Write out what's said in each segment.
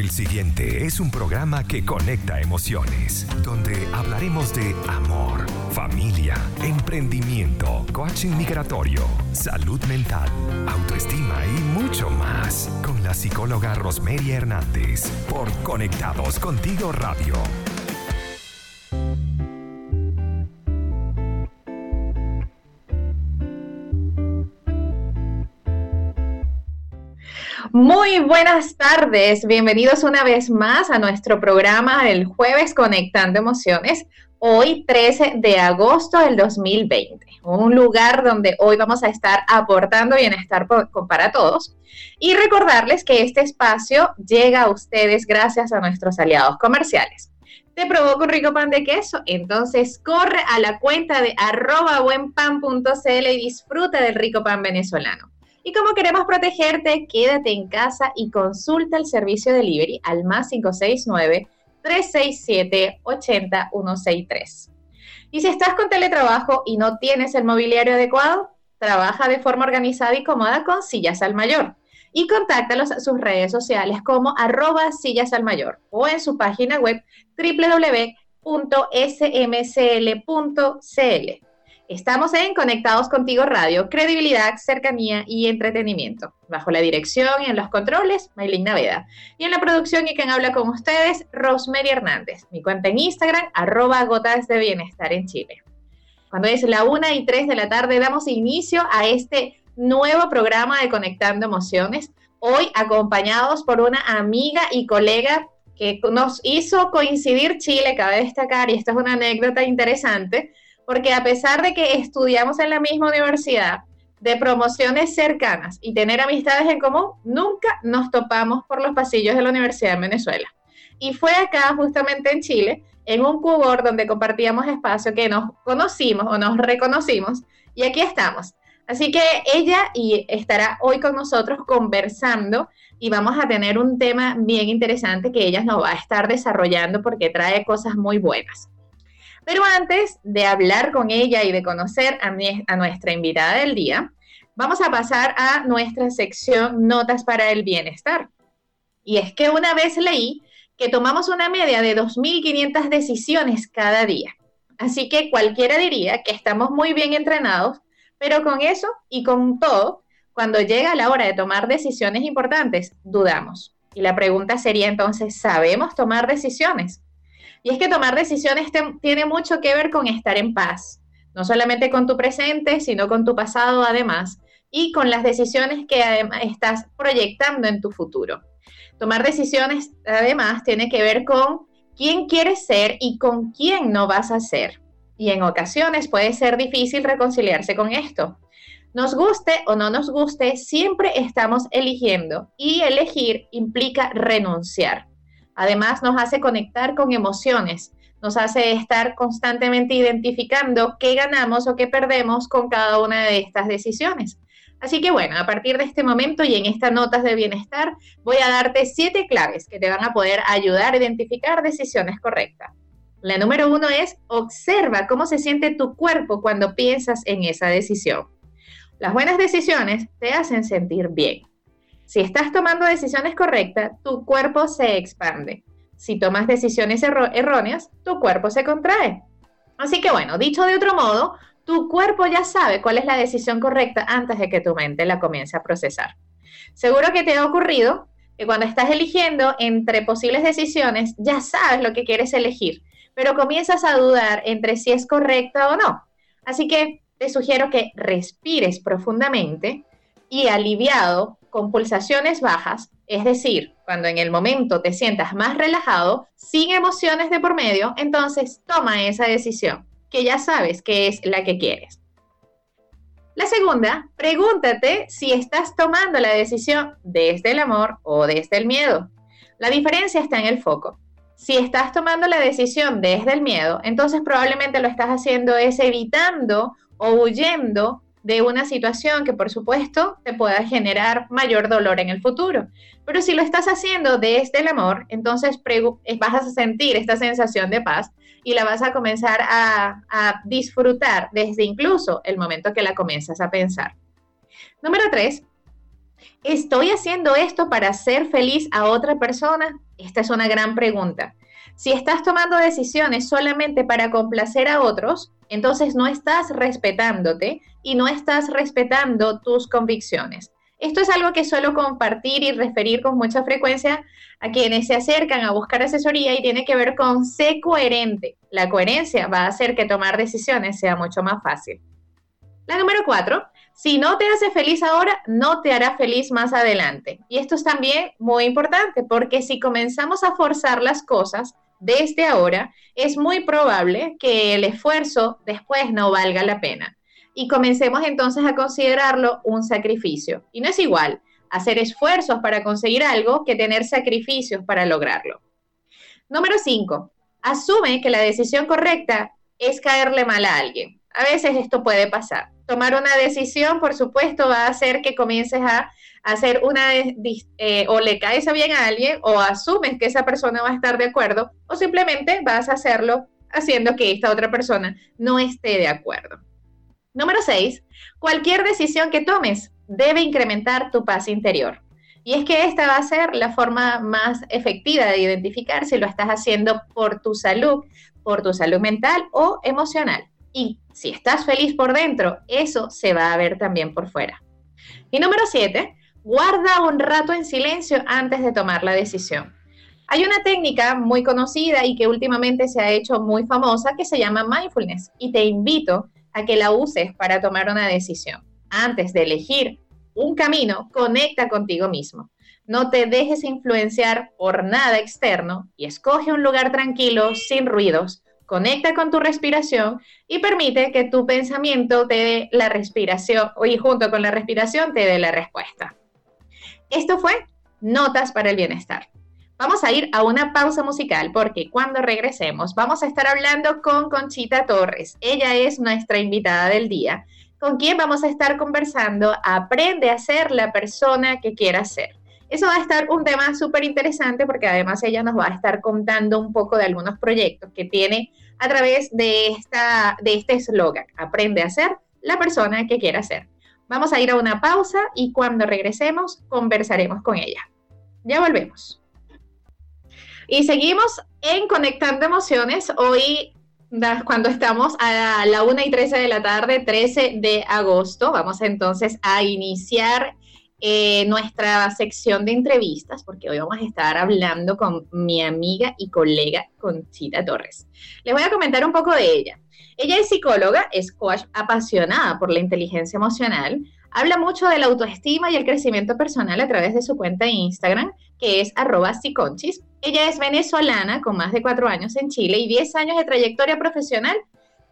El siguiente es un programa que conecta emociones, donde hablaremos de amor, familia, emprendimiento, coaching migratorio, salud mental, autoestima y mucho más con la psicóloga Rosmeria Hernández por Conectados Contigo Radio. Muy buenas tardes, bienvenidos una vez más a nuestro programa del jueves Conectando Emociones, hoy 13 de agosto del 2020, un lugar donde hoy vamos a estar aportando bienestar para todos y recordarles que este espacio llega a ustedes gracias a nuestros aliados comerciales. ¿Te provoca un rico pan de queso? Entonces corre a la cuenta de arroba buenpan.cl y disfruta del rico pan venezolano. Y como queremos protegerte, quédate en casa y consulta el servicio delivery al más 569 367 80163. Y si estás con teletrabajo y no tienes el mobiliario adecuado, trabaja de forma organizada y cómoda con Sillas al Mayor y contáctalos a sus redes sociales como arroba sillas al mayor o en su página web www.smcl.cl. Estamos en Conectados Contigo Radio, credibilidad, cercanía y entretenimiento. Bajo la dirección y en los controles, Maylin Naveda. Y en la producción y quien habla con ustedes, Rosemary Hernández. Mi cuenta en Instagram, arroba gotas de bienestar en Chile. Cuando es la una y tres de la tarde, damos inicio a este nuevo programa de Conectando Emociones. Hoy acompañados por una amiga y colega que nos hizo coincidir Chile, cabe destacar, y esta es una anécdota interesante porque a pesar de que estudiamos en la misma universidad, de promociones cercanas y tener amistades en común, nunca nos topamos por los pasillos de la Universidad de Venezuela. Y fue acá, justamente en Chile, en un cubor donde compartíamos espacio que nos conocimos o nos reconocimos y aquí estamos. Así que ella y estará hoy con nosotros conversando y vamos a tener un tema bien interesante que ella nos va a estar desarrollando porque trae cosas muy buenas. Pero antes de hablar con ella y de conocer a, nuestra invitada del día, vamos a pasar a nuestra sección Notas para el Bienestar. Y es que una vez leí que tomamos una media de 2.500 decisiones cada día. Así que cualquiera diría que estamos muy bien entrenados, pero con eso y con todo, cuando llega la hora de tomar decisiones importantes, dudamos. Y la pregunta sería entonces, ¿sabemos tomar decisiones? Y es que tomar decisiones tiene mucho que ver con estar en paz, no solamente con tu presente, sino con tu pasado además, y con las decisiones que estás proyectando en tu futuro. Tomar decisiones además tiene que ver con quién quieres ser y con quién no vas a ser. Y en ocasiones puede ser difícil reconciliarse con esto. Nos guste o no nos guste, siempre estamos eligiendo y elegir implica renunciar. Además, nos hace conectar con emociones, nos hace estar constantemente identificando qué ganamos o qué perdemos con cada una de estas decisiones. Así que bueno, a partir de este momento y en estas notas de bienestar, voy a darte siete claves que te van a poder ayudar a identificar decisiones correctas. La número uno es observa cómo se siente tu cuerpo cuando piensas en esa decisión. Las buenas decisiones te hacen sentir bien. Si estás tomando decisiones correctas, tu cuerpo se expande. Si tomas decisiones erróneas, tu cuerpo se contrae. Así que bueno, dicho de otro modo, tu cuerpo ya sabe cuál es la decisión correcta antes de que tu mente la comience a procesar. Seguro que te ha ocurrido que cuando estás eligiendo entre posibles decisiones, ya sabes lo que quieres elegir, pero comienzas a dudar entre si es correcta o no. Así que te sugiero que respires profundamente y aliviado con pulsaciones bajas, es decir, cuando en el momento te sientas más relajado, sin emociones de por medio, entonces toma esa decisión, que ya sabes que es la que quieres. La segunda, pregúntate si estás tomando la decisión desde el amor o desde el miedo. La diferencia está en el foco. Si estás tomando la decisión desde el miedo, entonces probablemente lo estás haciendo es evitando o huyendo de una situación que por supuesto te pueda generar mayor dolor en el futuro. Pero si lo estás haciendo desde el amor, entonces eh, vas a sentir esta sensación de paz y la vas a comenzar a, a disfrutar desde incluso el momento que la comienzas a pensar. Número tres, ¿estoy haciendo esto para hacer feliz a otra persona? Esta es una gran pregunta. Si estás tomando decisiones solamente para complacer a otros, entonces no estás respetándote y no estás respetando tus convicciones. Esto es algo que suelo compartir y referir con mucha frecuencia a quienes se acercan a buscar asesoría y tiene que ver con ser coherente. La coherencia va a hacer que tomar decisiones sea mucho más fácil. La número cuatro, si no te hace feliz ahora, no te hará feliz más adelante. Y esto es también muy importante porque si comenzamos a forzar las cosas desde ahora, es muy probable que el esfuerzo después no valga la pena. Y comencemos entonces a considerarlo un sacrificio. Y no es igual hacer esfuerzos para conseguir algo que tener sacrificios para lograrlo. Número 5. Asume que la decisión correcta es caerle mal a alguien. A veces esto puede pasar tomar una decisión, por supuesto, va a hacer que comiences a hacer una, eh, o le caes bien a alguien, o asumes que esa persona va a estar de acuerdo, o simplemente vas a hacerlo haciendo que esta otra persona no esté de acuerdo. Número 6. Cualquier decisión que tomes debe incrementar tu paz interior. Y es que esta va a ser la forma más efectiva de identificar si lo estás haciendo por tu salud, por tu salud mental o emocional. Y si estás feliz por dentro, eso se va a ver también por fuera. Y número siete, guarda un rato en silencio antes de tomar la decisión. Hay una técnica muy conocida y que últimamente se ha hecho muy famosa que se llama mindfulness y te invito a que la uses para tomar una decisión. Antes de elegir un camino, conecta contigo mismo. No te dejes influenciar por nada externo y escoge un lugar tranquilo, sin ruidos, conecta con tu respiración y permite que tu pensamiento te dé la respiración y junto con la respiración te dé la respuesta. Esto fue Notas para el Bienestar. Vamos a ir a una pausa musical porque cuando regresemos vamos a estar hablando con Conchita Torres. Ella es nuestra invitada del día, con quien vamos a estar conversando Aprende a ser la persona que quieras ser. Eso va a estar un tema súper interesante porque además ella nos va a estar contando un poco de algunos proyectos que tiene a través de, esta, de este eslogan, aprende a ser la persona que quiera ser. Vamos a ir a una pausa y cuando regresemos conversaremos con ella. Ya volvemos. Y seguimos en Conectando Emociones. Hoy, cuando estamos a la 1 y 13 de la tarde, 13 de agosto, vamos entonces a iniciar eh, nuestra sección de entrevistas, porque hoy vamos a estar hablando con mi amiga y colega Conchita Torres. Les voy a comentar un poco de ella. Ella es psicóloga, es coach apasionada por la inteligencia emocional, habla mucho de la autoestima y el crecimiento personal a través de su cuenta de Instagram, que es arroba psiconchis. Ella es venezolana con más de cuatro años en Chile y diez años de trayectoria profesional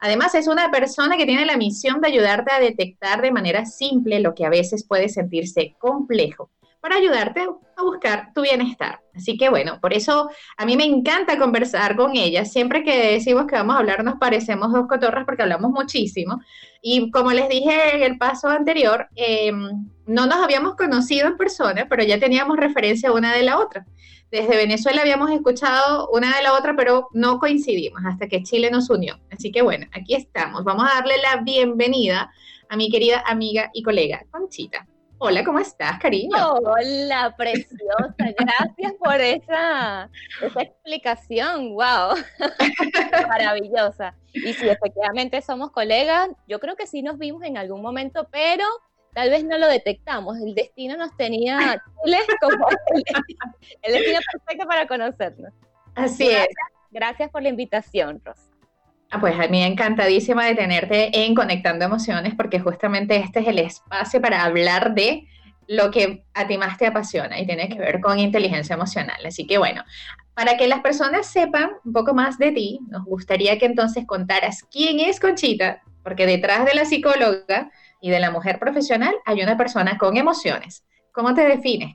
Además, es una persona que tiene la misión de ayudarte a detectar de manera simple lo que a veces puede sentirse complejo para ayudarte a buscar tu bienestar. Así que bueno, por eso a mí me encanta conversar con ella. Siempre que decimos que vamos a hablar nos parecemos dos cotorras porque hablamos muchísimo. Y como les dije en el paso anterior, em, no nos habíamos conocido en persona, pero ya teníamos referencia una de la otra. Desde Venezuela habíamos escuchado una de la otra, pero no coincidimos hasta que Chile nos unió. Así que bueno, aquí estamos. Vamos a darle la bienvenida a mi querida amiga y colega Conchita. Hola, ¿cómo estás, cariño? Hola, preciosa. Gracias por esa, esa explicación. ¡Wow! Maravillosa. Y si efectivamente somos colegas, yo creo que sí nos vimos en algún momento, pero tal vez no lo detectamos. El destino nos tenía como el, destino perfecto para conocernos. Así es. Gracias por la invitación, Rosa. Ah, pues a mí encantadísima de tenerte en Conectando Emociones, porque justamente este es el espacio para hablar de lo que a ti más te apasiona y tiene que ver con inteligencia emocional. Así que bueno, para que las personas sepan un poco más de ti, nos gustaría que entonces contaras quién es Conchita, porque detrás de la psicóloga y de la mujer profesional hay una persona con emociones. ¿Cómo te defines?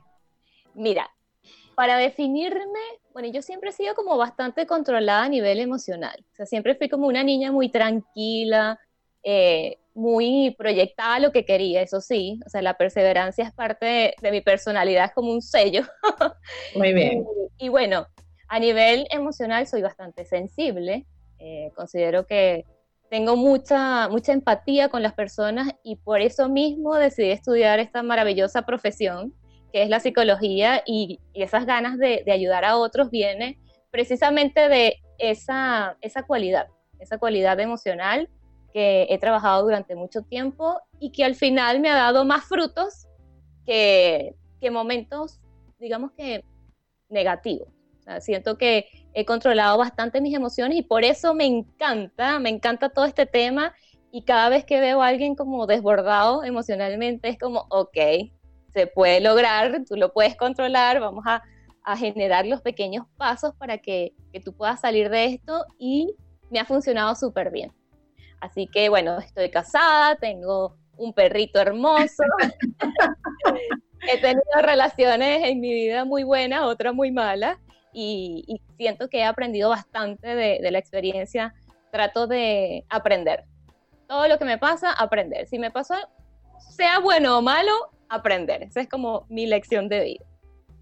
Mira, para definirme, bueno, yo siempre he sido como bastante controlada a nivel emocional. O sea, siempre fui como una niña muy tranquila, eh, muy proyectada a lo que quería, eso sí. O sea, la perseverancia es parte de, mi personalidad, es como un sello. Muy bien. y, bueno, a nivel emocional soy bastante sensible. Eh, considero que tengo mucha, mucha empatía con las personas y por eso mismo decidí estudiar esta maravillosa profesión que es la psicología y, esas ganas de, ayudar a otros viene precisamente de esa, esa cualidad, esa cualidad emocional que he trabajado durante mucho tiempo y que al final me ha dado más frutos que, que momentos, digamos que negativos. siento que he controlado bastante mis emociones y por eso me encanta, me encanta todo este tema. Y cada vez que veo a alguien como desbordado emocionalmente es como, ok, se puede lograr, tú lo puedes controlar, vamos a, generar los pequeños pasos para que, que, tú puedas salir de esto y me ha funcionado súper bien. Así que bueno, estoy casada, tengo un perrito hermoso, he tenido relaciones en mi vida muy buenas, otras muy malas y, siento que he aprendido bastante de, la experiencia, trato de aprender todo lo que me pasa, aprender. Si me pasó, sea bueno o malo, aprender. Esa es como mi lección de vida.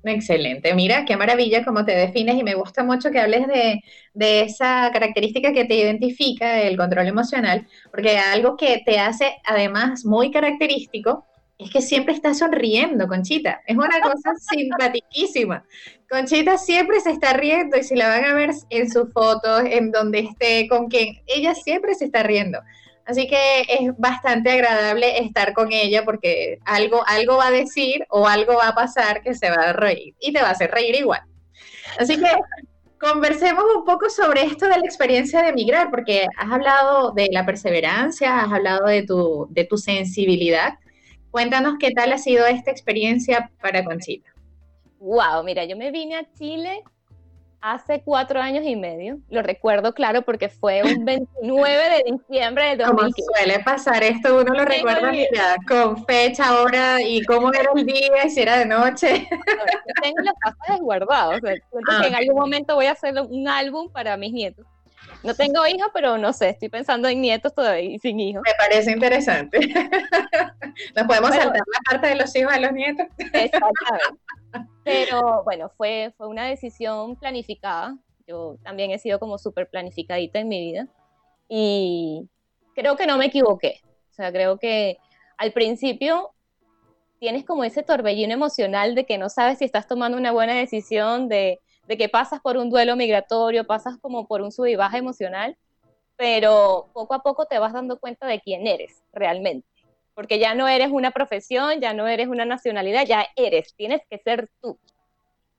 Excelente, mira, qué maravilla cómo te defines y me gusta mucho que hables de, de, esa característica que te identifica, el control emocional, porque algo que te hace además muy característico es que siempre estás sonriendo, Conchita. Es una cosa simpaticísima. Conchita siempre se está riendo y si la van a ver en sus fotos, en donde esté, con quien, ella siempre se está riendo. Así que es bastante agradable estar con ella porque algo, algo va a decir o algo va a pasar que se va a reír y te va a hacer reír igual. Así que conversemos un poco sobre esto de la experiencia de emigrar, porque has hablado de la perseverancia, has hablado de tu, de tu sensibilidad. Cuéntanos qué tal ha sido esta experiencia para Conchita. Wow, mira, yo me vine a Chile hace cuatro años y medio. Lo recuerdo claro porque fue un 29 de diciembre de 2015. Como suele pasar esto, uno lo recuerda con fecha, hora y cómo era el día y si era de noche. tengo los pasajes guardados. Ah, en algún momento voy a hacer un álbum para mis nietos. No tengo hijos, pero no sé, estoy pensando en nietos todavía y sin hijos. Me parece interesante. Nos podemos saltar la parte de los hijos a los nietos. Exactamente. Pero bueno, fue, fue una decisión planificada. Yo también he sido como súper planificadita en mi vida. Y creo que no me equivoqué. O sea, creo que al principio tienes como ese torbellino emocional de que no sabes si estás tomando una buena decisión, de, de que pasas por un duelo migratorio, pasas como por un sub baja emocional, pero poco a poco te vas dando cuenta de quién eres realmente porque ya no eres una profesión, ya no eres una nacionalidad, ya eres, tienes que ser tú.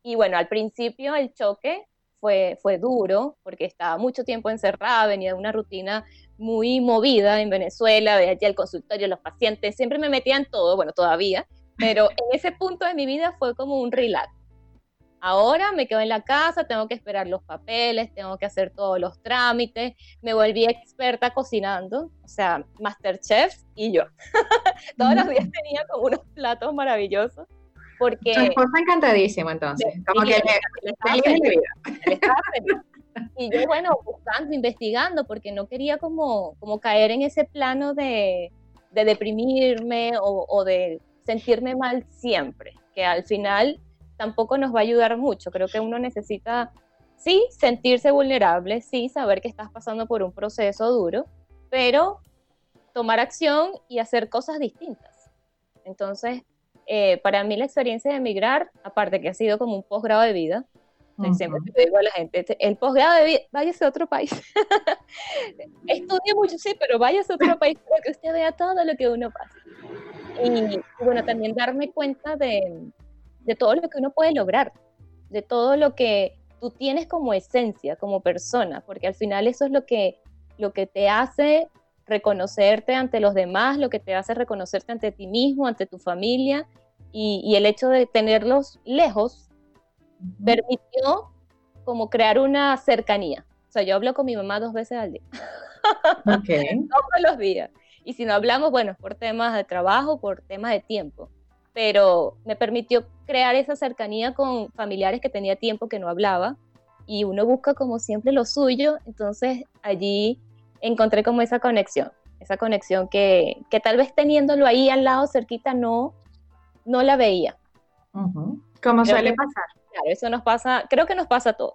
Y bueno, al principio el choque fue, fue duro, porque estaba mucho tiempo encerrada, venía de una rutina muy movida en Venezuela, de allí el consultorio, los pacientes, siempre me metían todo, bueno, todavía, pero en ese punto de mi vida fue como un relax. Ahora me quedo en la casa, tengo que esperar los papeles, tengo que hacer todos los trámites, me volví experta cocinando, o sea, Masterchef y yo. todos los días tenía como unos platos maravillosos. Porque... Tu esposa encantadísimo entonces, como que le, Y yo, bueno, buscando, investigando, porque no quería como, como caer en ese plano de, de deprimirme o, o de sentirme mal siempre, que al final tampoco nos va a ayudar mucho. Creo que uno necesita, sí, sentirse vulnerable, sí, saber que estás pasando por un proceso duro, pero tomar acción y hacer cosas distintas. Entonces, eh, para mí la experiencia de emigrar, aparte que ha sido como un posgrado de vida, siempre digo a la gente, este, el posgrado de vida, váyase a otro país. Estudie mucho, sí, pero váyase a otro país para que usted vea todo lo que uno pasa. y bueno, también darme cuenta de, de todo lo que uno puede lograr, de todo lo que tú tienes como esencia, como persona, porque al final eso es lo que, lo que te hace reconocerte ante los demás, lo que te hace reconocerte ante ti mismo, ante tu familia, y, el hecho de tenerlos lejos permitió como crear una cercanía. O sea, yo hablo con mi mamá dos veces al día. Todos los días. Y si no hablamos, bueno, por temas de trabajo, por temas de tiempo pero me permitió crear esa cercanía con familiares que tenía tiempo que no hablaba y uno busca como siempre lo suyo, entonces allí encontré como esa conexión, esa conexión que, que tal vez teniéndolo ahí al lado cerquita no, no la veía. Como suele pasar. Claro, eso nos pasa, creo que nos pasa a todos.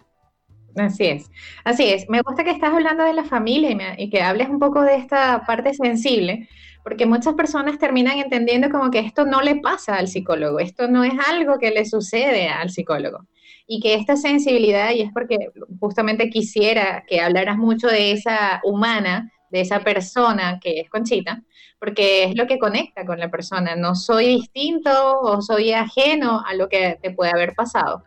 Así es, así es. Me gusta que estás hablando de la familia y, que hables un poco de esta parte sensible, porque muchas personas terminan entendiendo como que esto no le pasa al psicólogo, esto no es algo que le sucede al psicólogo. Y que esta sensibilidad, y es porque justamente quisiera que hablaras mucho de esa humana, de esa persona que es Conchita, porque es lo que conecta con la persona. No soy distinto o soy ajeno a lo que te puede haber pasado.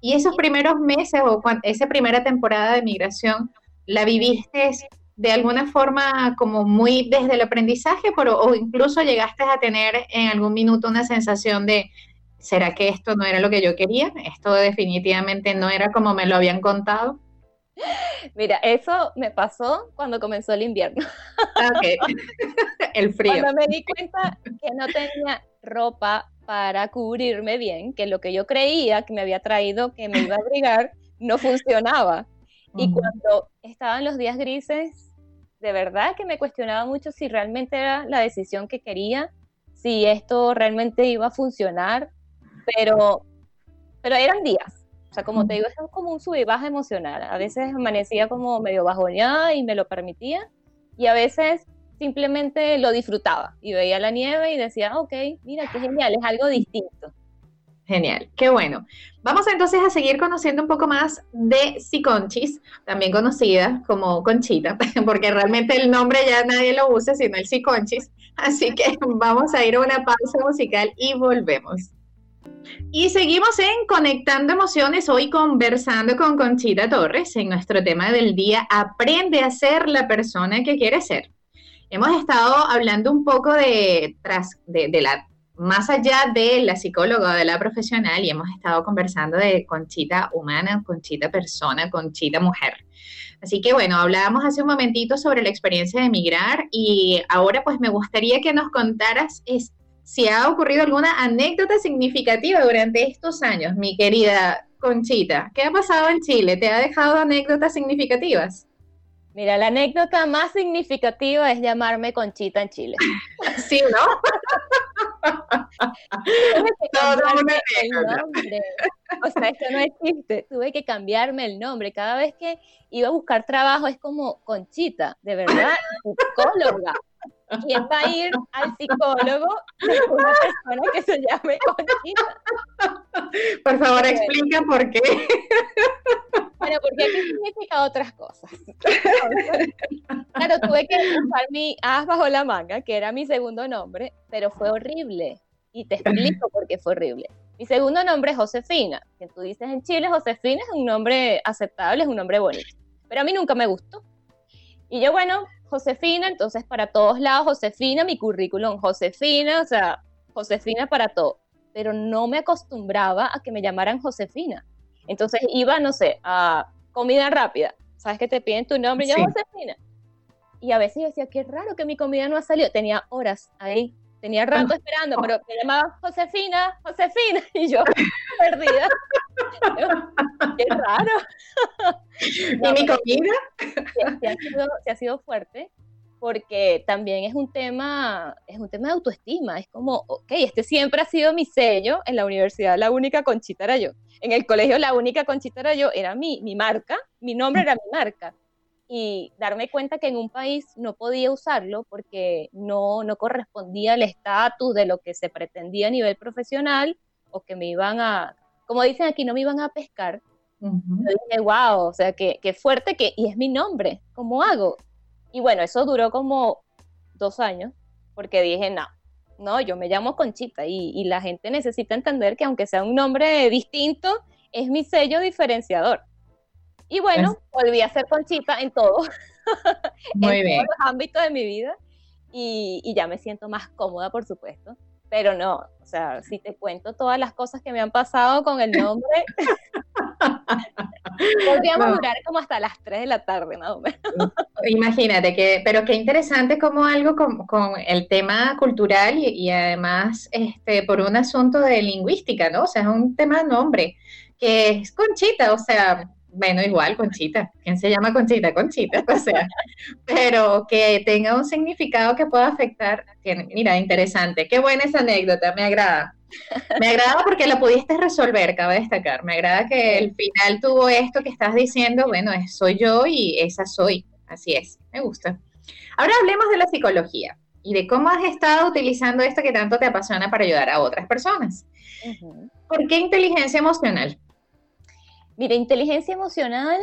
Y esos primeros meses o esa primera temporada de migración, ¿la viviste de alguna forma como muy desde el aprendizaje o incluso llegaste a tener en algún minuto una sensación de, ¿será que esto no era lo que yo quería? ¿Esto definitivamente no era como me lo habían contado? Mira, eso me pasó cuando comenzó el invierno. Ah, el frío. Cuando me di cuenta que no tenía ropa para cubrirme bien, que lo que yo creía que me había traído, que me iba a abrigar, no funcionaba. Y cuando estaban los días grises, de verdad que me cuestionaba mucho si realmente era la decisión que quería, si esto realmente iba a funcionar, pero, pero eran días o sea, como te digo, es como un sub y baja emocional. A veces amanecía como medio bajoneada y me lo permitía, y a veces simplemente lo disfrutaba y veía la nieve y decía, ok, mira, qué genial, es algo distinto. Genial, qué bueno. Vamos entonces a seguir conociendo un poco más de Siconchis, también conocida como Conchita, porque realmente el nombre ya nadie lo usa, sino el Siconchis. Así que vamos a ir a una pausa musical y volvemos. Y seguimos en Conectando Emociones, hoy conversando con Conchita Torres en nuestro tema del día, Aprende a ser la persona que quieres ser. Hemos estado hablando un poco de, de, la, más allá de la psicóloga, de la profesional, y hemos estado conversando de Conchita humana, Conchita persona, Conchita mujer. Así que bueno, hablábamos hace un momentito sobre la experiencia de emigrar y ahora pues me gustaría que nos contaras es, si ha ocurrido alguna anécdota significativa durante estos años, mi querida Conchita. ¿Qué ha pasado en Chile? ¿Te ha dejado anécdotas significativas? Mira, la anécdota más significativa es llamarme Conchita en Chile. Sí, ¿no? El nombre. O sea, esto no existe. Tuve que cambiarme el nombre. Cada vez que iba a buscar trabajo es como Conchita, de verdad, psicóloga. ¿Quién va a ir al psicólogo una persona que se llame Conchita? Por favor, explica por qué. Bueno, porque aquí significa otras cosas. claro, tuve que usar mi as bajo la manga, que era mi segundo nombre, pero fue horrible. Y te explico por qué fue horrible. Mi segundo nombre es Josefina, que tú dices en Chile, Josefina es un nombre aceptable, es un nombre bonito. Pero a mí nunca me gustó. Y yo, bueno, Josefina, entonces para todos lados, Josefina, mi currículum, Josefina, o sea, Josefina para todo. Pero no me acostumbraba a que me llamaran Josefina. Entonces iba, no sé, a comida rápida. ¿Sabes que te piden tu nombre y yo, Josefina? Y a veces yo decía, qué raro que mi comida no ha salido. Tenía horas ahí, tenía rato esperando, pero me llamaba Josefina, Josefina, y yo perdida. qué raro. ¿Y mi comida? Se, ha sido, fuerte porque también es un tema, es un tema de autoestima, es como, ok, este siempre ha sido mi sello, en la universidad la única conchita era yo, en el colegio la única conchita era yo, era mi, mi marca, mi nombre era mi marca, y darme cuenta que en un país no podía usarlo porque no, no correspondía al estatus de lo que se pretendía a nivel profesional o que me iban a, como dicen aquí, no me iban a pescar, yo dije, wow, o sea, qué, fuerte que, y es mi nombre, ¿cómo hago? Y bueno, eso duró como dos años, porque dije, no, no, yo me llamo Conchita y, la gente necesita entender que aunque sea un nombre distinto, es mi sello diferenciador. Y bueno, volví a ser Conchita en todo, en todos los ámbitos de mi vida y, y ya me siento más cómoda, por supuesto pero no, o sea, si te cuento todas las cosas que me han pasado con el nombre, podríamos durar como hasta las 3 de la tarde, más o menos. Imagínate que, pero qué interesante como algo con, con el tema cultural y, y, además este, por un asunto de lingüística, ¿no? O sea, es un tema de nombre, que es Conchita, o sea, bueno, igual, Conchita. ¿Quién se llama Conchita? Conchita, o sea, pero que tenga un significado que pueda afectar. mira, interesante. Qué buena esa anécdota, me agrada. Me agrada porque lo pudiste resolver, cabe destacar. Me agrada que el final tuvo esto que estás diciendo, bueno, soy yo y esa soy. Así es, me gusta. Ahora hablemos de la psicología y de cómo has estado utilizando esto que tanto te apasiona para ayudar a otras personas. ¿Por qué inteligencia emocional? Mira, inteligencia emocional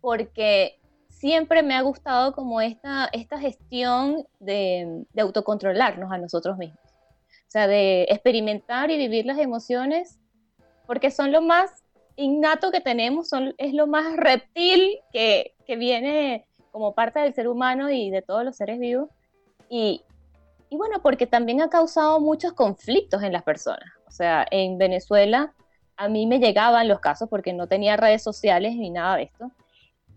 porque siempre me ha gustado como esta, esta gestión de, autocontrolarnos a nosotros mismos. O sea, de experimentar y vivir las emociones porque son lo más innato que tenemos, son, es lo más reptil que, que viene como parte del ser humano y de todos los seres vivos. Y, y bueno, porque también ha causado muchos conflictos en las personas. O sea, en Venezuela a mí me llegaban los casos, porque no tenía redes sociales ni nada de esto,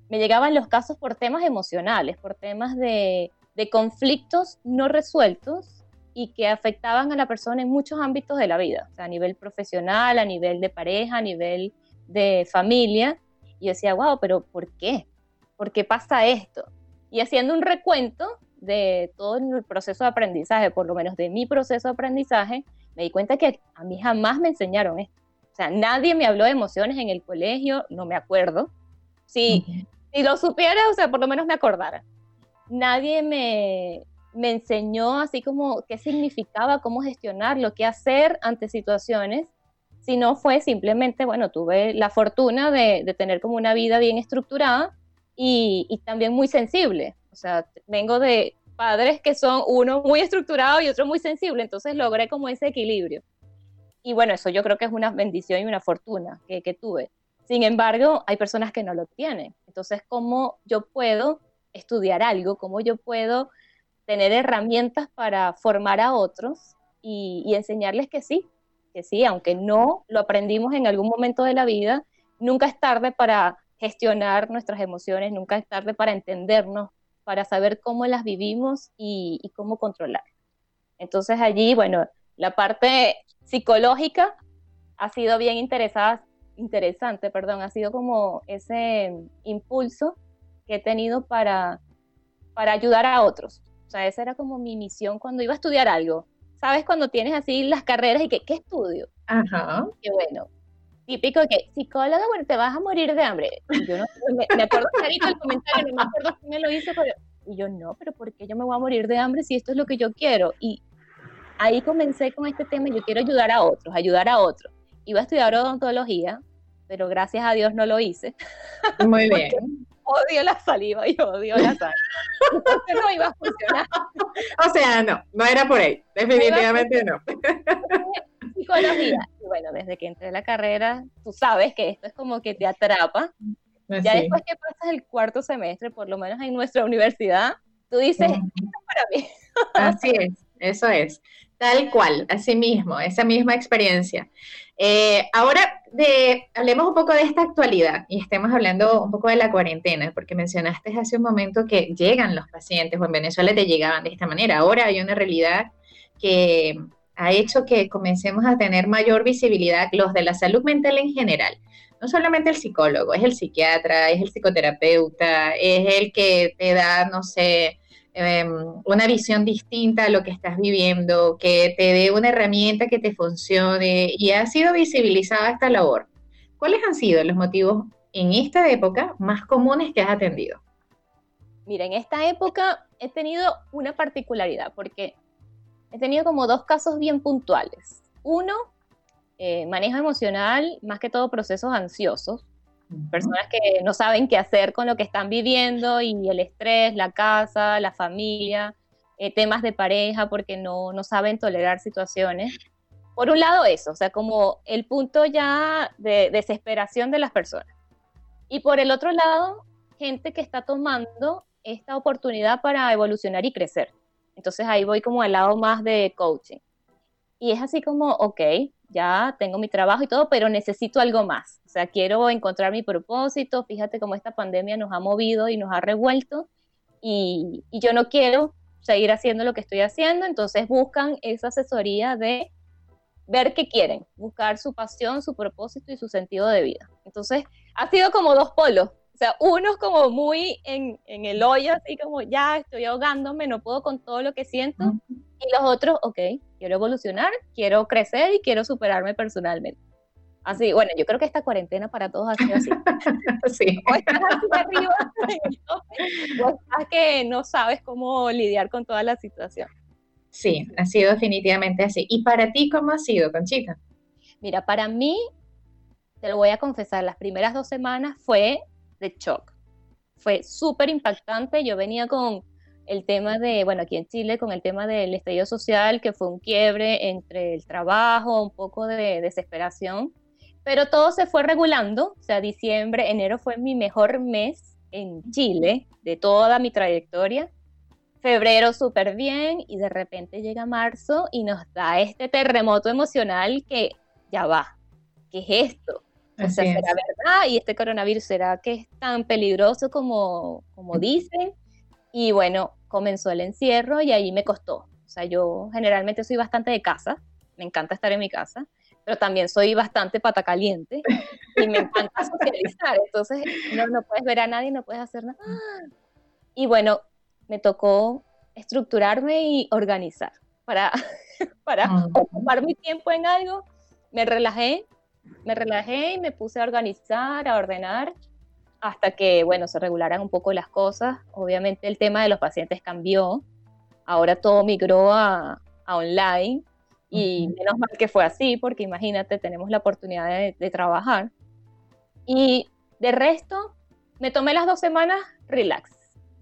me llegaban los casos por temas emocionales, por temas de, de conflictos no resueltos y que afectaban a la persona en muchos ámbitos de la vida, o sea, a nivel profesional, a nivel de pareja, a nivel de familia. Y yo decía, wow, pero ¿por qué? ¿por qué pasa esto? Y haciendo un recuento de todo el proceso de aprendizaje, por lo menos de mi proceso de aprendizaje, me di cuenta que a mí jamás me enseñaron esto. O sea, nadie me habló de emociones en el colegio, no me acuerdo. Si, si lo supiera, o sea, por lo menos me acordara. Nadie me, me enseñó así como qué significaba, cómo gestionarlo, qué hacer ante situaciones, si no fue simplemente, bueno, tuve la fortuna de, tener como una vida bien estructurada y, también muy sensible. O sea, vengo de padres que son uno muy estructurado y otro muy sensible, entonces logré como ese equilibrio. Y bueno, eso yo creo que es una bendición y una fortuna que, que tuve. Sin embargo, hay personas que no lo tienen. Entonces, ¿cómo yo puedo estudiar algo? ¿Cómo yo puedo tener herramientas para formar a otros y, y, enseñarles que sí, que sí, aunque no lo aprendimos en algún momento de la vida, nunca es tarde para gestionar nuestras emociones, nunca es tarde para entendernos, para saber cómo las vivimos y, cómo controlar. Entonces allí, bueno, la parte psicológica ha sido bien interesada, interesante, perdón, ha sido como ese impulso que he tenido para, para ayudar a otros. Sea, esa era como mi misión cuando iba a estudiar algo. ¿Sabes? Cuando tienes así las carreras y que, ¿qué estudio? Ajá. Que bueno, típico que psicóloga, bueno, te vas a morir de hambre. yo no, me, acuerdo clarito el comentario, no me acuerdo quién me lo hizo, pero, y yo no, pero ¿por qué yo me voy a morir de hambre si esto es lo que yo quiero? Y ahí comencé con este tema, yo quiero ayudar a otros, ayudar a otros. Iba a estudiar odontología, pero gracias a Dios no lo hice. Muy bien. Odio la saliva y odio la. Entonces no iba a funcionar. O sea, no, no era por ahí, definitivamente no. Psicología bueno, desde que entré a la carrera, tú sabes que esto es como que te atrapa. Pues ya después que pasas el cuarto semestre, por lo menos en nuestra universidad, tú dices, esto es para mí. Así es, eso es. Tal cual, así mismo, esa misma experiencia. Eh, ahora de, hablemos un poco de esta actualidad y estemos hablando un poco de la cuarentena, porque mencionaste hace un momento que llegan los pacientes o en Venezuela te llegaban de esta manera. Ahora hay una realidad que ha hecho que comencemos a tener mayor visibilidad los de la salud mental en general. No solamente el psicólogo, es el psiquiatra, es el psicoterapeuta, es el que te da, no sé, em, una visión distinta a lo que estás viviendo, que te dé una herramienta que te funcione y ha sido visibilizada esta labor. ¿Cuáles han sido los motivos en esta época más comunes que has atendido? Mira, en esta época he tenido una particularidad porque he tenido como dos casos bien puntuales. Uno, eh, manejo emocional, más que todo procesos ansiosos, personas que no saben qué hacer con lo que están viviendo y el estrés, la casa, la familia, eh, temas de pareja porque no, no saben tolerar situaciones. Por un lado eso, o sea, como el punto ya de desesperación de las personas. Y por el otro lado, gente que está tomando esta oportunidad para evolucionar y crecer. Entonces ahí voy como al lado más de coaching. Y es así como, ok, ya tengo mi trabajo y todo, pero necesito algo más. O sea, quiero encontrar mi propósito. Fíjate cómo esta pandemia nos ha movido y nos ha revuelto. Y, y yo no quiero seguir haciendo lo que estoy haciendo. Entonces buscan esa asesoría de ver qué quieren, buscar su pasión, su propósito y su sentido de vida. Entonces, ha sido como dos polos. O sea, uno es como muy en, en, el hoyo, así como ya estoy ahogándome, no puedo con todo lo que siento. Y los otros, ok, quiero evolucionar, quiero crecer y quiero superarme personalmente. Así, bueno, yo creo que esta cuarentena para todos ha sido así. sí. O estás así arriba, o estás que no sabes cómo lidiar con toda la situación. Sí, ha sido definitivamente así. ¿Y para ti cómo ha sido, Conchita? Mira, para mí, te lo voy a confesar, las primeras dos semanas fue de shock. Fue súper impactante. Yo venía con el tema de, bueno, aquí en Chile, con el tema del estallido social, que fue un quiebre entre el trabajo, un poco de desesperación pero todo se fue regulando, o sea, diciembre, enero fue mi mejor mes en Chile de toda mi trayectoria. Febrero súper bien y de repente llega marzo y nos da este terremoto emocional que ya va. ¿Qué es esto? O sea, ¿será verdad? ¿Y este coronavirus será que es tan peligroso como, como dicen? Y bueno, comenzó el encierro y ahí me costó. O sea, yo generalmente soy bastante de casa, me encanta estar en mi casa pero también soy bastante pata caliente y me encanta socializar. Entonces, no, no puedes ver a nadie, no puedes hacer nada. Y bueno, me tocó estructurarme y organizar para, para ocupar mi tiempo en algo. Me relajé, me relajé y me puse a organizar, a ordenar, hasta que, bueno, se regularan un poco las cosas. Obviamente el tema de los pacientes cambió. Ahora todo migró a, a online y menos mal que fue así, porque imagínate, tenemos la oportunidad de, trabajar. Y de resto, me tomé las dos semanas relax,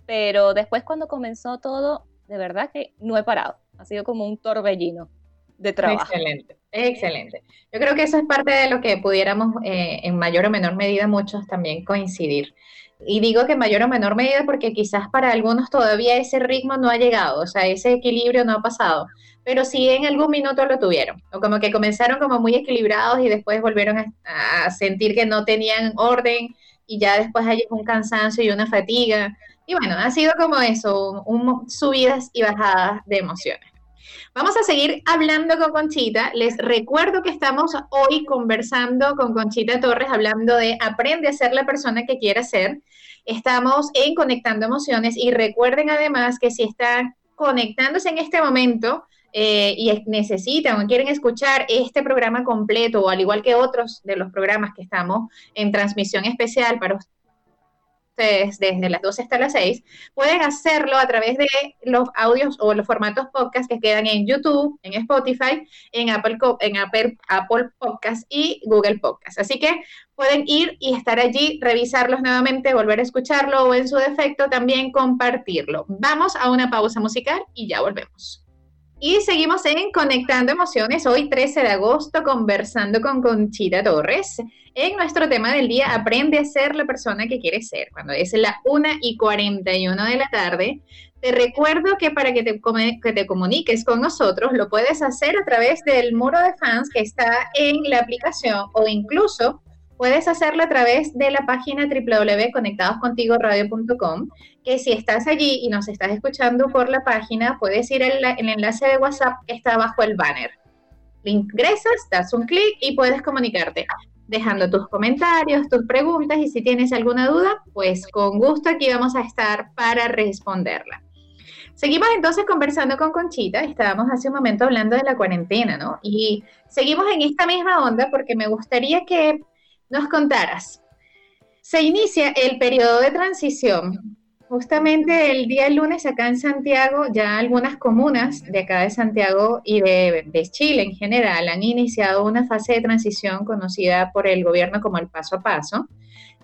pero después cuando comenzó todo, de verdad que no he parado. Ha sido como un torbellino de trabajo. Excelente, excelente. Yo creo que eso es parte de lo que pudiéramos eh, en mayor o menor medida muchos también coincidir. Y digo que mayor o menor medida porque quizás para algunos todavía ese ritmo no ha llegado, o sea, ese equilibrio no ha pasado pero sí en algún minuto lo tuvieron, o como que comenzaron como muy equilibrados y después volvieron a, sentir que no tenían orden y ya después hay un cansancio y una fatiga. Y bueno, ha sido como eso, un, subidas y bajadas de emociones. Vamos a seguir hablando con Conchita. Les recuerdo que estamos hoy conversando con Conchita Torres, hablando de aprende a ser la persona que quieras ser. Estamos en Conectando Emociones y recuerden además que si están conectándose en este momento, eh, y necesitan o quieren escuchar este programa completo o al igual que otros de los programas que estamos en transmisión especial para desde las 12 hasta las 6, pueden hacerlo a través de los audios o los formatos podcast que quedan en YouTube, en Spotify, en Apple, en Apple, Apple Podcast y Google Podcast. Así que pueden ir y estar allí, revisarlos nuevamente, volver a escucharlo o en su defecto también compartirlo. Vamos a una pausa musical y ya volvemos. Y seguimos en Conectando Emociones, hoy 13 de agosto, conversando con Conchita Torres. En nuestro tema del día, aprende a ser la persona que quieres ser. Cuando es la 1 y 41 de la tarde, te recuerdo que para que te, que te comuniques con nosotros, lo puedes hacer a través del muro de fans que está en la aplicación o incluso puedes hacerlo a través de la página www.conectadoscontigoradio.com, que si estás allí y nos estás escuchando por la página, puedes ir al enlace de WhatsApp que está bajo el banner. Le ingresas, das un clic y puedes comunicarte, dejando tus comentarios, tus preguntas y si tienes alguna duda, pues con gusto aquí vamos a estar para responderla. Seguimos entonces conversando con Conchita, estábamos hace un momento hablando de la cuarentena, ¿no? Y seguimos en esta misma onda porque me gustaría que nos contaras. Se inicia el periodo de transición. Justamente el día lunes acá en Santiago, ya algunas comunas de acá de Santiago y de, Chile en general han iniciado una fase de transición conocida por el gobierno como el paso a paso.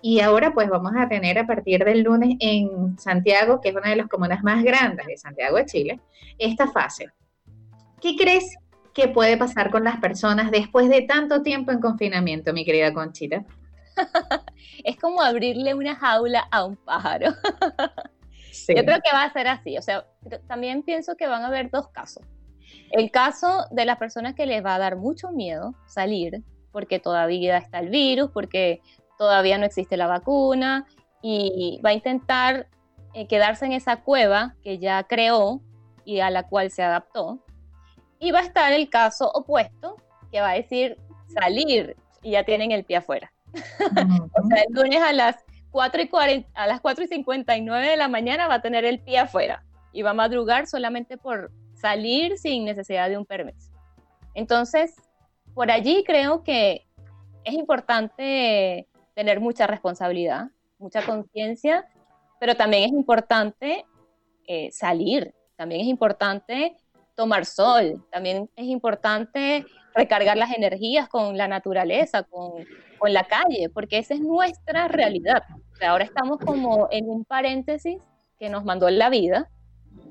Y ahora pues vamos a tener a partir del lunes en Santiago, que es una de las comunas más grandes de Santiago de Chile, esta fase. ¿Qué crees qué puede pasar con las personas después de tanto tiempo en confinamiento, mi querida Conchita? es como abrirle una jaula a un pájaro. Yo creo que va a ser así. O sea, también pienso que van a haber dos casos. El caso de las personas que les va a dar mucho miedo salir porque todavía está el virus, porque todavía no existe la vacuna y va a intentar eh, quedarse en esa cueva que ya creó y a la cual se adaptó. Y va a estar el caso opuesto, que va a decir salir y ya tienen el pie afuera. o sea, el lunes a las 4 y, 40, a las 4 y 59 de la mañana va a tener el pie afuera y va a madrugar solamente por salir sin necesidad de un permiso. Entonces, por allí creo que es importante tener mucha responsabilidad, mucha conciencia, pero también es importante eh, salir, también es importante tomar sol, también es importante recargar las energías con la naturaleza, con, con la calle, porque esa es nuestra realidad. ahora estamos como en un paréntesis que nos mandó la vida.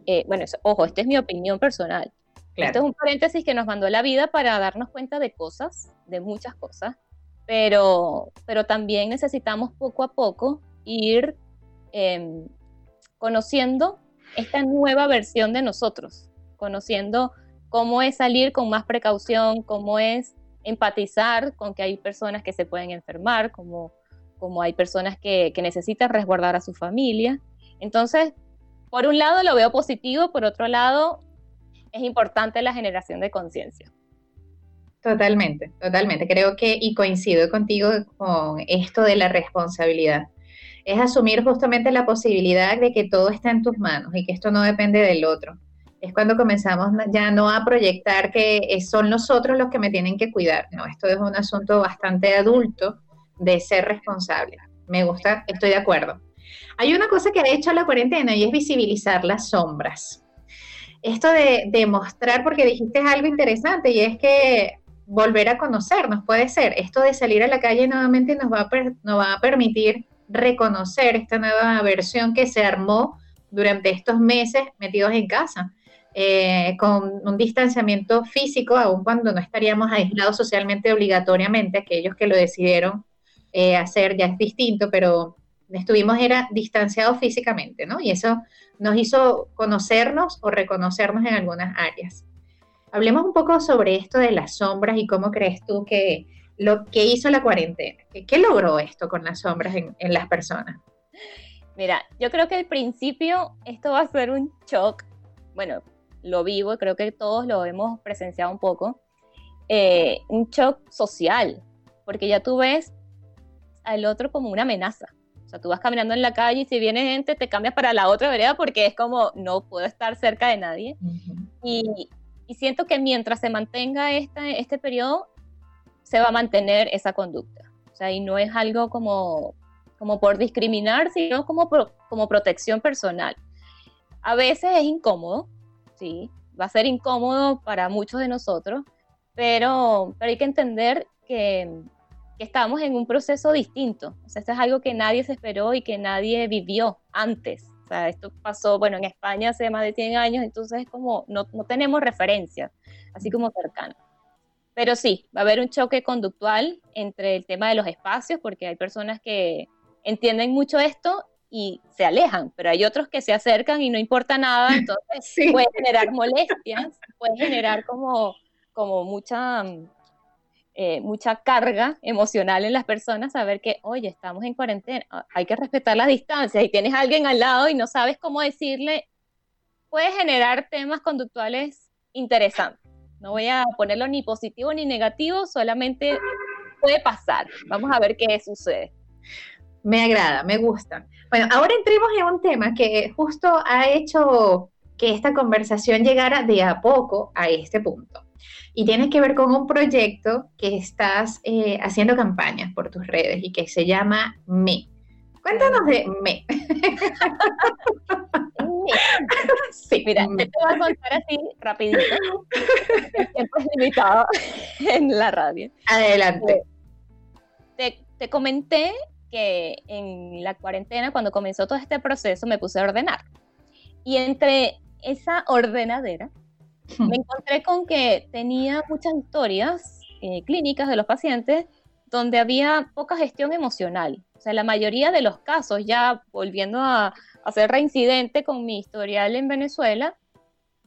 Eh, bueno, ojo, esta es mi opinión personal. Esto es un paréntesis que nos mandó la vida para darnos cuenta de cosas, de muchas cosas, pero, pero también necesitamos poco a poco ir em, conociendo esta nueva versión de nosotros, conociendo cómo es salir con más precaución, cómo es empatizar con que hay personas que se pueden enfermar, como, hay personas que, que necesitan resguardar a su familia. Entonces, por un lado lo veo positivo, por otro lado es importante la generación de conciencia. Totalmente, totalmente. Creo que, y coincido contigo con esto de la responsabilidad, es asumir justamente la posibilidad de que todo está en tus manos y que esto no depende del otro. Es cuando comenzamos ya no a proyectar que son nosotros los que me tienen que cuidar. No, esto es un asunto bastante adulto de ser responsable. Me gusta, estoy de acuerdo. Hay una cosa que ha hecho la cuarentena y es visibilizar las sombras esto de, demostrar, porque dijiste algo interesante y es que volver a conocernos puede ser. Esto de salir a la calle nuevamente nos va a, nos va a permitir reconocer esta nueva versión que se armó durante estos meses metidos en casa. Eh, con un distanciamiento físico, aun cuando no estaríamos aislados socialmente obligatoriamente, aquellos que lo decidieron eh, hacer ya es distinto, pero estuvimos era distanciados físicamente, ¿no? Y eso nos hizo conocernos o reconocernos en algunas áreas. Hablemos un poco sobre esto de las sombras y cómo crees tú que lo que hizo la cuarentena, ¿qué, logró esto con las sombras en, las personas? Mira, yo creo que al principio esto va a ser un shock, bueno, lo vivo, creo que todos lo hemos presenciado un poco, eh, un shock social, porque ya tú ves al otro como una amenaza. O sea, tú vas caminando en la calle y si viene gente te cambias para la otra vereda porque es como no puedo estar cerca de nadie. y, y, siento que mientras se mantenga este, este periodo, se va a mantener esa conducta. O sea, y no es algo como, como por discriminar, sino como, como protección personal. A veces es incómodo, sí, va a ser incómodo para muchos de nosotros, pero, pero hay que entender que que estamos en un proceso distinto. O sea, esto es algo que nadie se esperó y que nadie vivió antes. O sea, esto pasó, bueno, en España hace más de 100 años, entonces es como, no, no tenemos referencia, así como cercano. Pero sí, va a haber un choque conductual entre el tema de los espacios, porque hay personas que entienden mucho esto y se alejan, pero hay otros que se acercan y no importa nada, entonces puede generar molestias, puede generar como, como mucha eh, mucha carga emocional en las personas saber que, oye, estamos en cuarentena, ah, hay que respetar las distancias y tienes a alguien al lado y no sabes cómo decirle, puede generar temas conductuales interesantes. No voy a ponerlo ni positivo ni negativo, solamente puede pasar. Vamos a ver qué sucede. Me agrada, me gusta. Bueno, ahora entremos en un tema que justo ha hecho que esta conversación llegara de a poco a este punto y tiene que ver con un proyecto que estás eh, haciendo campañas por tus redes y que se llama Me. Cuéntanos de Me. sí, mira, te voy a contar así rapidito. El tiempo es limitado en la radio. Adelante. Te, te comenté que en la cuarentena, cuando comenzó todo este proceso, me puse a ordenar. Y entre esa ordenadera, me encontré con que tenía muchas historias eh, clínicas de los pacientes donde había poca gestión emocional. O sea, la mayoría de los casos, ya volviendo a, hacer ser reincidente con mi historial en Venezuela,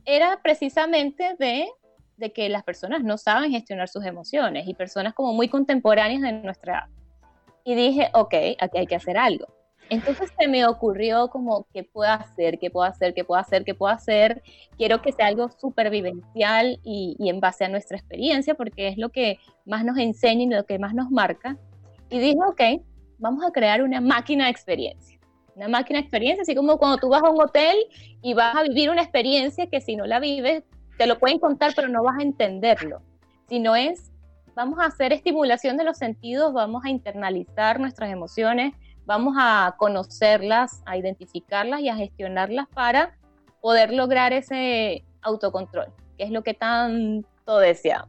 era precisamente de, de que las personas no saben gestionar sus emociones y personas como muy contemporáneas de nuestra. Y dije, ok, aquí hay que hacer algo. Entonces se me ocurrió como, ¿qué puedo hacer? ¿Qué puedo hacer? ¿Qué puedo hacer? ¿Qué puedo hacer? Quiero que sea algo supervivencial y, y en base a nuestra experiencia, porque es lo que más nos enseña y lo que más nos marca. Y dije, ok, vamos a crear una máquina de experiencia. Una máquina de experiencia, así como cuando tú vas a un hotel y vas a vivir una experiencia que si no la vives, te lo pueden contar, pero no vas a entenderlo. sino es, vamos a hacer estimulación de los sentidos, vamos a internalizar nuestras emociones, vamos a conocerlas, a identificarlas y a gestionarlas para poder lograr ese autocontrol, que es lo que tanto deseamos.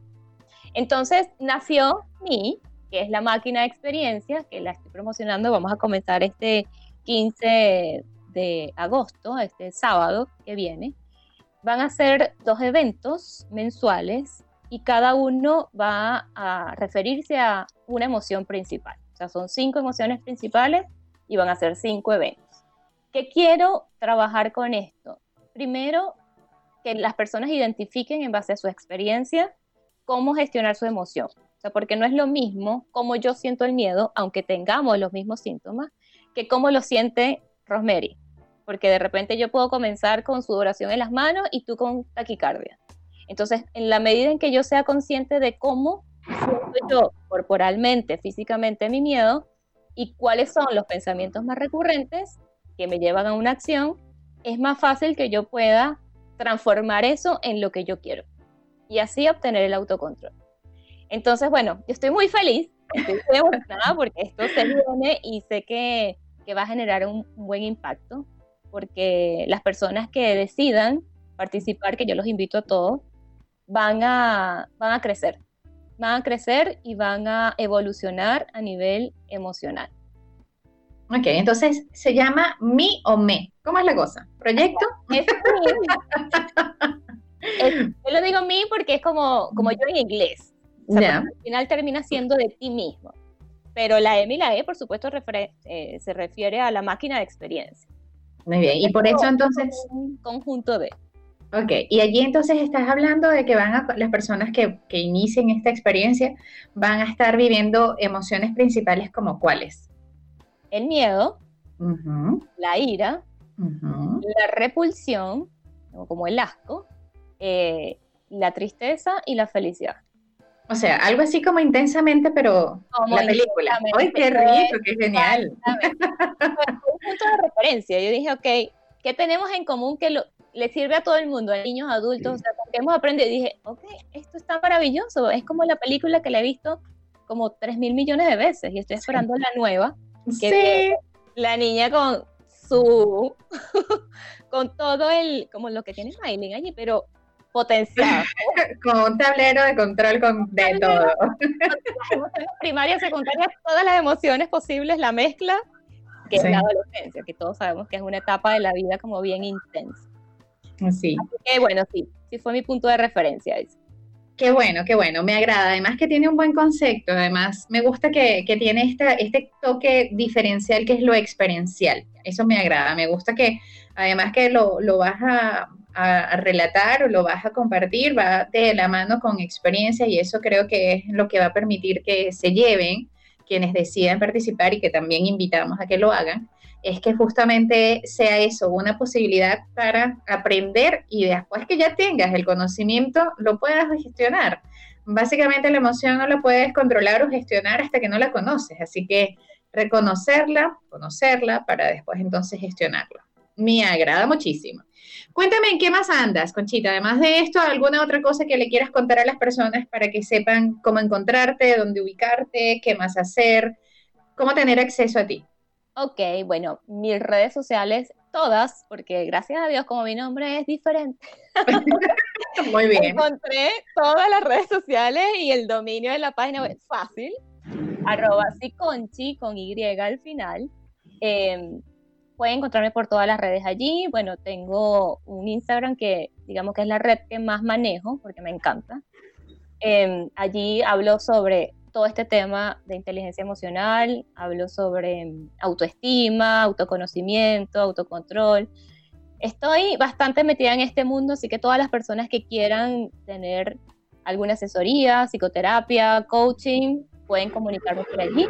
Entonces nació Mi, que es la máquina de experiencias, que la estoy promocionando, vamos a comenzar este 15 de agosto, este sábado que viene. Van a ser dos eventos mensuales y cada uno va a referirse a una emoción principal. O sea, son cinco emociones principales y van a ser cinco eventos. ¿Qué quiero trabajar con esto? Primero, que las personas identifiquen en base a su experiencia cómo gestionar su emoción. O sea, porque no es lo mismo cómo yo siento el miedo, aunque tengamos los mismos síntomas, que cómo lo siente Rosemary. Porque de repente yo puedo comenzar con sudoración en las manos y tú con taquicardia. Entonces, en la medida en que yo sea consciente de cómo siento yo corporalmente, físicamente mi miedo y cuáles son los pensamientos más recurrentes que me llevan a una acción, es más fácil que yo pueda transformar eso en lo que yo quiero y así obtener el autocontrol. Entonces, bueno, yo estoy muy feliz, porque esto se viene y sé que, que va a generar un, buen impacto porque las personas que decidan participar, que yo los invito a todos, van a, van a crecer, van a crecer y van a evolucionar a nivel emocional. Ok, entonces se llama Mi o Me. ¿Cómo es la cosa? ¿Proyecto? Es yo lo digo mí porque es como, como yo en inglés. Al final termina siendo de ti mismo. Pero la M y la E, por supuesto, eh, se refiere a la máquina de experiencia. Muy bien, y por eso entonces... Un conjunto de... Ok, y allí entonces estás hablando de que van a, las personas que, que inicien esta experiencia van a estar viviendo emociones principales como cuáles? El miedo, la ira, la repulsión, como el asco, eh, la tristeza y la felicidad. O sea, algo así como intensamente, pero como la película. ¡Ay, qué rico, qué genial! un punto de referencia. Yo dije, ok, ¿qué tenemos en común que le sirve a todo el mundo, a niños, adultos? O sea, porque hemos aprendido. Y dije, ok, esto está maravilloso. Es como la película que la he visto como 3 mil millones de veces y estoy esperando la nueva. Que sí. La niña con su. con todo el. como lo que tiene Miley allí, pero potenciado. Con un tablero de control con, de todo. Primaria, secundaria, todas las emociones posibles, la mezcla, que es la adolescencia, que todos sabemos que es una etapa de la vida como bien intensa. Sí. Así que bueno, sí, sí fue mi punto de referencia. Qué bueno, qué bueno, me agrada. Además que tiene un buen concepto, además me gusta que, que tiene esta, este toque diferencial que es lo experiencial. Eso me agrada, me gusta que además que lo, lo vas a, a, relatar o lo vas a compartir, va de la mano con experiencia y eso creo que es lo que va a permitir que se lleven quienes decidan participar y que también invitamos a que lo hagan, es que justamente sea eso, una posibilidad para aprender y después que ya tengas el conocimiento, lo puedas gestionar. Básicamente la emoción no la puedes controlar o gestionar hasta que no la conoces, así que reconocerla, conocerla para después entonces gestionarla. Me agrada muchísimo. Cuéntame en qué más andas, Conchita. Además de esto, ¿alguna otra cosa que le quieras contar a las personas para que sepan cómo encontrarte, dónde ubicarte, qué más hacer, cómo tener acceso a ti? Ok, bueno, mis redes sociales, todas, porque gracias a Dios, como mi nombre es diferente. Muy bien. Encontré todas las redes sociales y el dominio de la página web fácil, arroba conchi con Y al final. Eh, pueden encontrarme por todas las redes allí. Bueno, tengo un Instagram que digamos que es la red que más manejo porque me encanta. Em, allí hablo sobre todo este tema de inteligencia emocional, hablo sobre em, autoestima, autoconocimiento, autocontrol. Estoy bastante metida en este mundo, así que todas las personas que quieran tener alguna asesoría, psicoterapia, coaching, pueden comunicarme por allí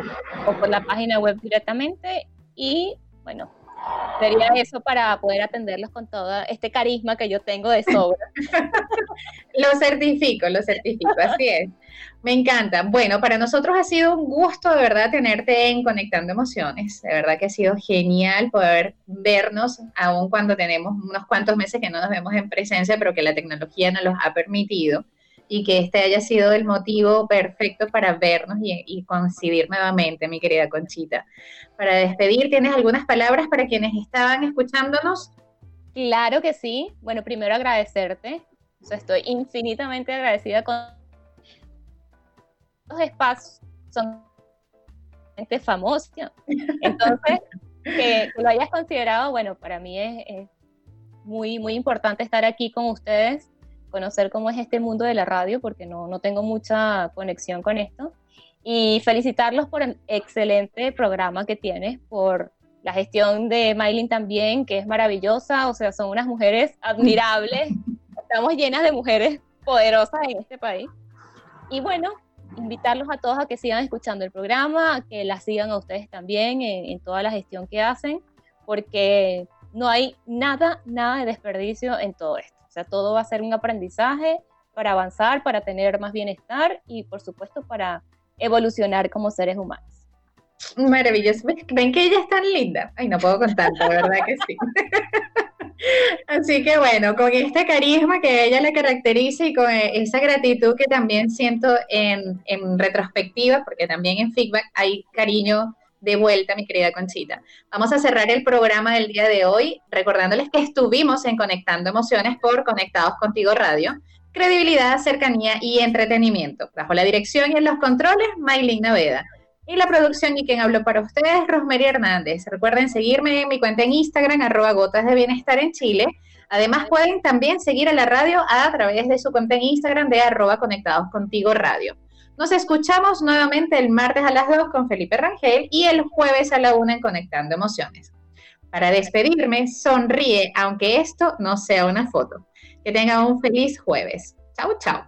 o por la página web directamente. Y bueno, Sería eso para poder atenderlos con todo este carisma que yo tengo de sobra. lo certifico, lo certifico, así es. Me encanta. Bueno, para nosotros ha sido un gusto de verdad tenerte en Conectando Emociones. De verdad que ha sido genial poder vernos, aun cuando tenemos unos cuantos meses que no nos vemos en presencia, pero que la tecnología nos los ha permitido y que este haya sido el motivo perfecto para vernos y, y coincidir nuevamente, mi querida Conchita. Para despedir, ¿tienes algunas palabras para quienes estaban escuchándonos? Claro que sí. Bueno, primero agradecerte. estoy infinitamente agradecida con los espacios. Son gente famosa. Entonces, que, lo hayas considerado, bueno, para mí es, muy, muy importante estar aquí con ustedes, conocer cómo es este mundo de la radio, porque no, no tengo mucha conexión con esto. Y felicitarlos por el excelente programa que tienes, por la gestión de Maylin también, que es maravillosa, o sea, son unas mujeres admirables, estamos llenas de mujeres poderosas en este país. Y bueno, invitarlos a todos a que sigan escuchando el programa, que la sigan a ustedes también en, toda la gestión que hacen, porque no hay nada, nada de desperdicio en todo esto. O sea, todo va a ser un aprendizaje para avanzar, para tener más bienestar y, por supuesto, para evolucionar como seres humanos. Maravilloso. ¿Ven que ella es tan linda? Ay, no puedo contar, la verdad que sí. Así que bueno, con este carisma que ella le caracteriza y con esa gratitud que también siento en, en retrospectiva, porque también en feedback hay cariño de vuelta, mi querida Conchita. Vamos a cerrar el programa del día de hoy recordándoles que estuvimos en Conectando Emociones por Conectados Contigo Radio. Credibilidad, cercanía y entretenimiento. Bajo la dirección y en los controles, Maylin Naveda. Y la producción y quien habló para ustedes, Rosemary Hernández. Recuerden seguirme en mi cuenta en Instagram, arroba gotas de bienestar en Chile. Además pueden también seguir a la radio a través de su cuenta en Instagram de arroba conectados contigo radio. Nos escuchamos nuevamente el martes a las 2 con Felipe Rangel y el jueves a la 1 en Conectando Emociones. Para despedirme, sonríe, aunque esto no sea una foto. Que tengan un feliz jueves. Chau, chau.